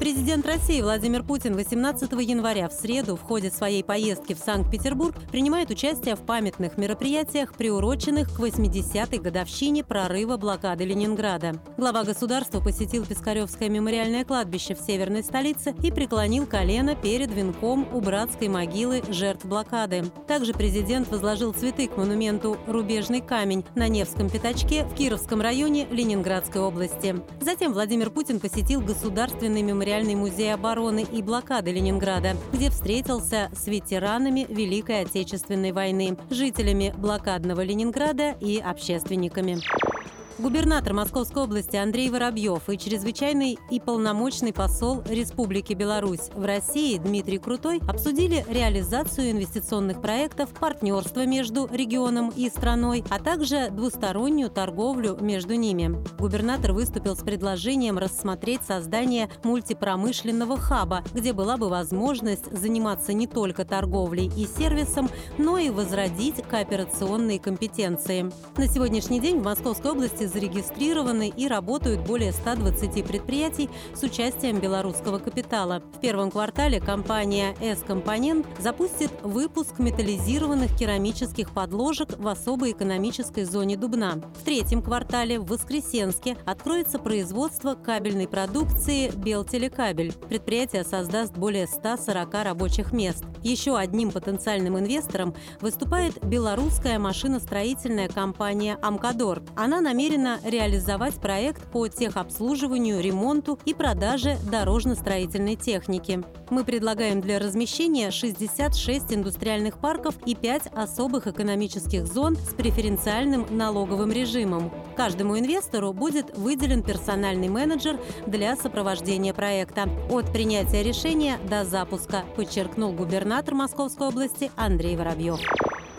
Президент России Владимир Путин 18 января в среду в ходе своей поездки в Санкт-Петербург принимает участие в памятных мероприятиях, приуроченных к 80-й годовщине прорыва блокады Ленинграда. Глава государства посетил Пискаревское мемориальное кладбище в северной столице и преклонил колено перед венком у братской могилы жертв блокады. Также президент возложил цветы к монументу «Рубежный камень» на Невском пятачке в Кировском районе Ленинградской области. Затем Владимир Путин посетил Государственный мемориальный Мемориальный музей обороны и блокады Ленинграда, где встретился с ветеранами Великой Отечественной войны, жителями блокадного Ленинграда и общественниками. Губернатор Московской области Андрей Воробьев и чрезвычайный и полномочный посол Республики Беларусь в России Дмитрий Крутой обсудили реализацию инвестиционных проектов, партнерство между регионом и страной, а также двустороннюю торговлю между ними. Губернатор выступил с предложением рассмотреть создание мультипромышленного хаба, где была бы возможность заниматься не только торговлей и сервисом, но и возродить кооперационные компетенции. На сегодняшний день в Московской области зарегистрированы и работают более 120 предприятий с участием белорусского капитала. В первом квартале компания «С-Компонент» запустит выпуск металлизированных керамических подложек в особой экономической зоне Дубна. В третьем квартале в Воскресенске откроется производство кабельной продукции «Белтелекабель». Предприятие создаст более 140 рабочих мест. Еще одним потенциальным инвестором выступает белорусская машиностроительная компания «Амкадор». Она намерена намерена реализовать проект по техобслуживанию, ремонту и продаже дорожно-строительной техники. Мы предлагаем для размещения 66 индустриальных парков и 5 особых экономических зон с преференциальным налоговым режимом. Каждому инвестору будет выделен персональный менеджер для сопровождения проекта от принятия решения до запуска, подчеркнул губернатор Московской области Андрей Воробьев.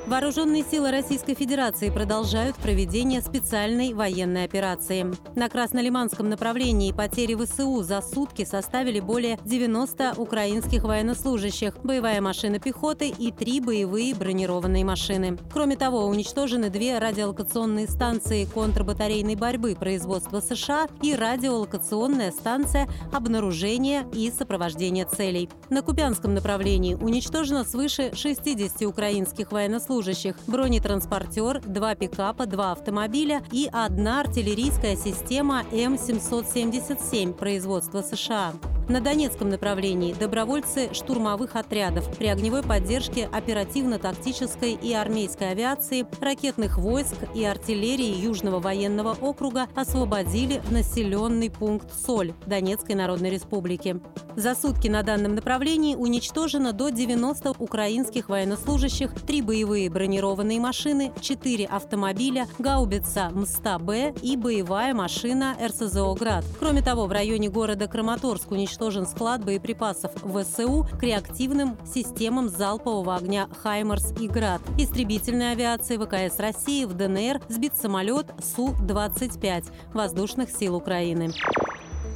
Вооруженные силы Российской Федерации продолжают проведение специальной военной операции. На Краснолиманском направлении потери ВСУ за сутки составили более 90 украинских военнослужащих, боевая машина пехоты и три боевые бронированные машины. Кроме того, уничтожены две радиолокационные станции контрбатарейной борьбы производства США и радиолокационная станция обнаружения и сопровождения целей. На Купянском направлении уничтожено свыше 60 украинских военнослужащих военнослужащих, бронетранспортер, два пикапа, два автомобиля и одна артиллерийская система М777 производства США. На Донецком направлении добровольцы штурмовых отрядов при огневой поддержке оперативно-тактической и армейской авиации, ракетных войск и артиллерии Южного военного округа освободили населенный пункт Соль Донецкой Народной Республики. За сутки на данном направлении уничтожено до 90 украинских военнослужащих, три боевые бронированные машины, четыре автомобиля, гаубица МСТА-Б и боевая машина РСЗО «Град». Кроме того, в районе города Краматорск уничтожен склад боеприпасов ВСУ к реактивным системам залпового огня «Хаймарс» и «Град». Истребительной авиации ВКС России в ДНР сбит самолет Су-25 воздушных сил Украины.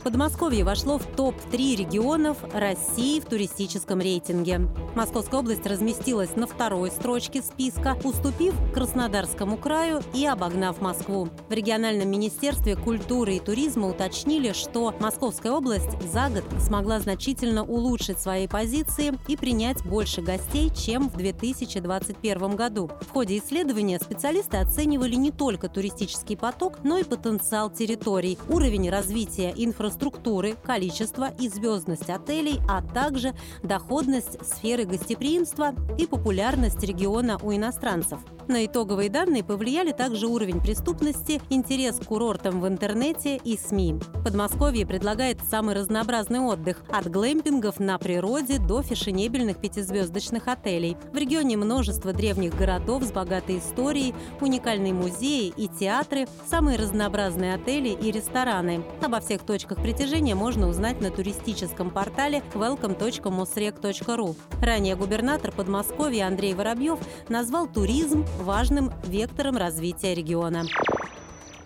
Подмосковье вошло в топ-3 регионов России в туристическом рейтинге. Московская область разместилась на второй строчке списка, уступив Краснодарскому краю и обогнав Москву. В региональном министерстве культуры и туризма уточнили, что Московская область за год смогла значительно улучшить свои позиции и принять больше гостей, чем в 2021 году. В ходе исследования специалисты оценивали не только туристический поток, но и потенциал территорий, уровень развития инфраструктуры структуры, количество и звездность отелей, а также доходность сферы гостеприимства и популярность региона у иностранцев. На итоговые данные повлияли также уровень преступности, интерес к курортам в интернете и СМИ. Подмосковье предлагает самый разнообразный отдых – от глэмпингов на природе до фешенебельных пятизвездочных отелей. В регионе множество древних городов с богатой историей, уникальные музеи и театры, самые разнообразные отели и рестораны. Обо всех точках притяжения можно узнать на туристическом портале welcome.mosrec.ru. Ранее губернатор Подмосковья Андрей Воробьев назвал туризм важным вектором развития региона.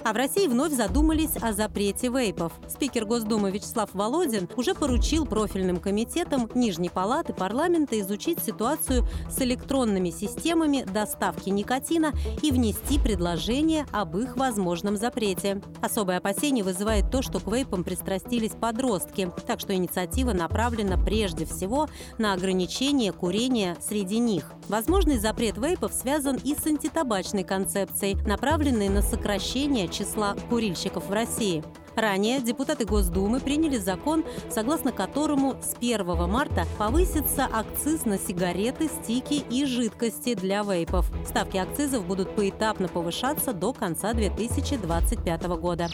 А в России вновь задумались о запрете вейпов. Спикер Госдумы Вячеслав Володин уже поручил профильным комитетам Нижней Палаты парламента изучить ситуацию с электронными системами доставки никотина и внести предложение об их возможном запрете. Особое опасение вызывает то, что к вейпам пристрастились подростки, так что инициатива направлена прежде всего на ограничение курения среди них. Возможный запрет вейпов связан и с антитабачной концепцией, направленной на сокращение числа курильщиков в России. Ранее депутаты Госдумы приняли закон, согласно которому с 1 марта повысится акциз на сигареты, стики и жидкости для вейпов. Ставки акцизов будут поэтапно повышаться до конца 2025 года.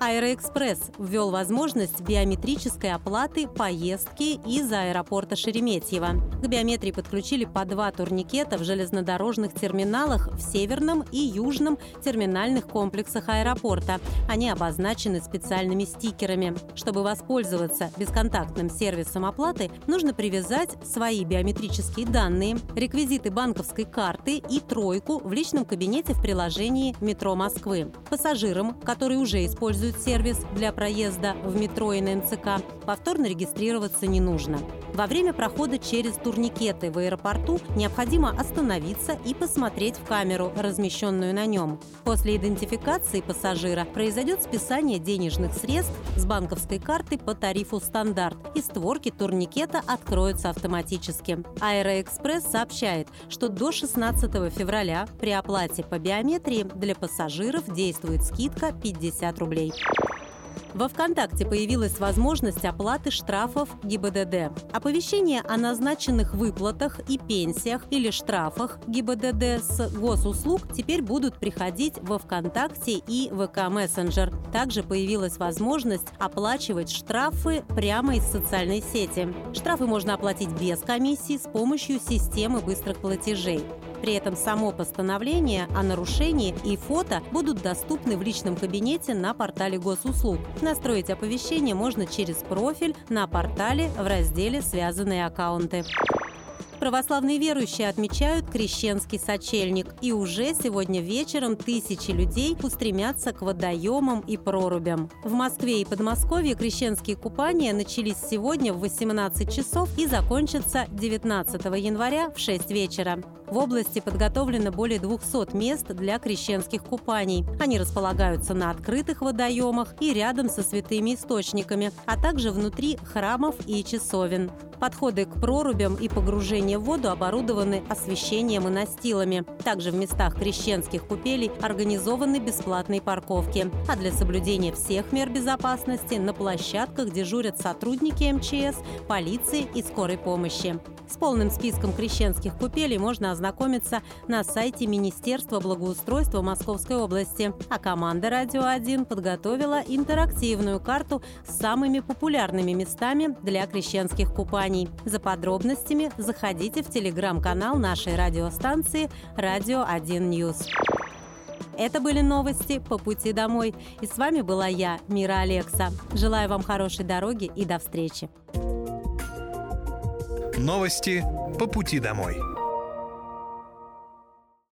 Аэроэкспресс ввел возможность биометрической оплаты поездки из аэропорта Шереметьево. К биометрии подключили по два турникета в железнодорожных терминалах в северном и южном терминальных комплексах аэропорта. Они обозначены специальными стикерами. Чтобы воспользоваться бесконтактным сервисом оплаты, нужно привязать свои биометрические данные, реквизиты банковской карты и тройку в личном кабинете в приложении «Метро Москвы». Пассажирам, которые уже используют используют сервис для проезда в метро и на МЦК, повторно регистрироваться не нужно. Во время прохода через турникеты в аэропорту необходимо остановиться и посмотреть в камеру, размещенную на нем. После идентификации пассажира произойдет списание денежных средств с банковской карты по тарифу «Стандарт», и створки турникета откроются автоматически. Аэроэкспресс сообщает, что до 16 февраля при оплате по биометрии для пассажиров действует скидка 50 рублей. Во ВКонтакте появилась возможность оплаты штрафов ГИБДД. Оповещения о назначенных выплатах и пенсиях или штрафах ГИБДД с госуслуг теперь будут приходить во ВКонтакте и ВК Мессенджер. Также появилась возможность оплачивать штрафы прямо из социальной сети. Штрафы можно оплатить без комиссии с помощью системы быстрых платежей. При этом само постановление о нарушении и фото будут доступны в личном кабинете на портале госуслуг. Настроить оповещение можно через профиль на портале в разделе «Связанные аккаунты». Православные верующие отмечают крещенский сочельник, и уже сегодня вечером тысячи людей устремятся к водоемам и прорубям. В Москве и Подмосковье крещенские купания начались сегодня в 18 часов и закончатся 19 января в 6 вечера. В области подготовлено более 200 мест для крещенских купаний. Они располагаются на открытых водоемах и рядом со святыми источниками, а также внутри храмов и часовен. Подходы к прорубям и погружение в воду оборудованы освещением и настилами. Также в местах крещенских купелей организованы бесплатные парковки. А для соблюдения всех мер безопасности на площадках дежурят сотрудники МЧС, полиции и скорой помощи. С полным списком крещенских купелей можно ознакомиться на сайте Министерства благоустройства Московской области. А команда «Радио 1» подготовила интерактивную карту с самыми популярными местами для крещенских купаний. За подробностями заходите в телеграм-канал нашей радиостанции «Радио 1 News». Это были новости по пути домой. И с вами была я, Мира Алекса. Желаю вам хорошей дороги и до встречи. Новости по пути домой.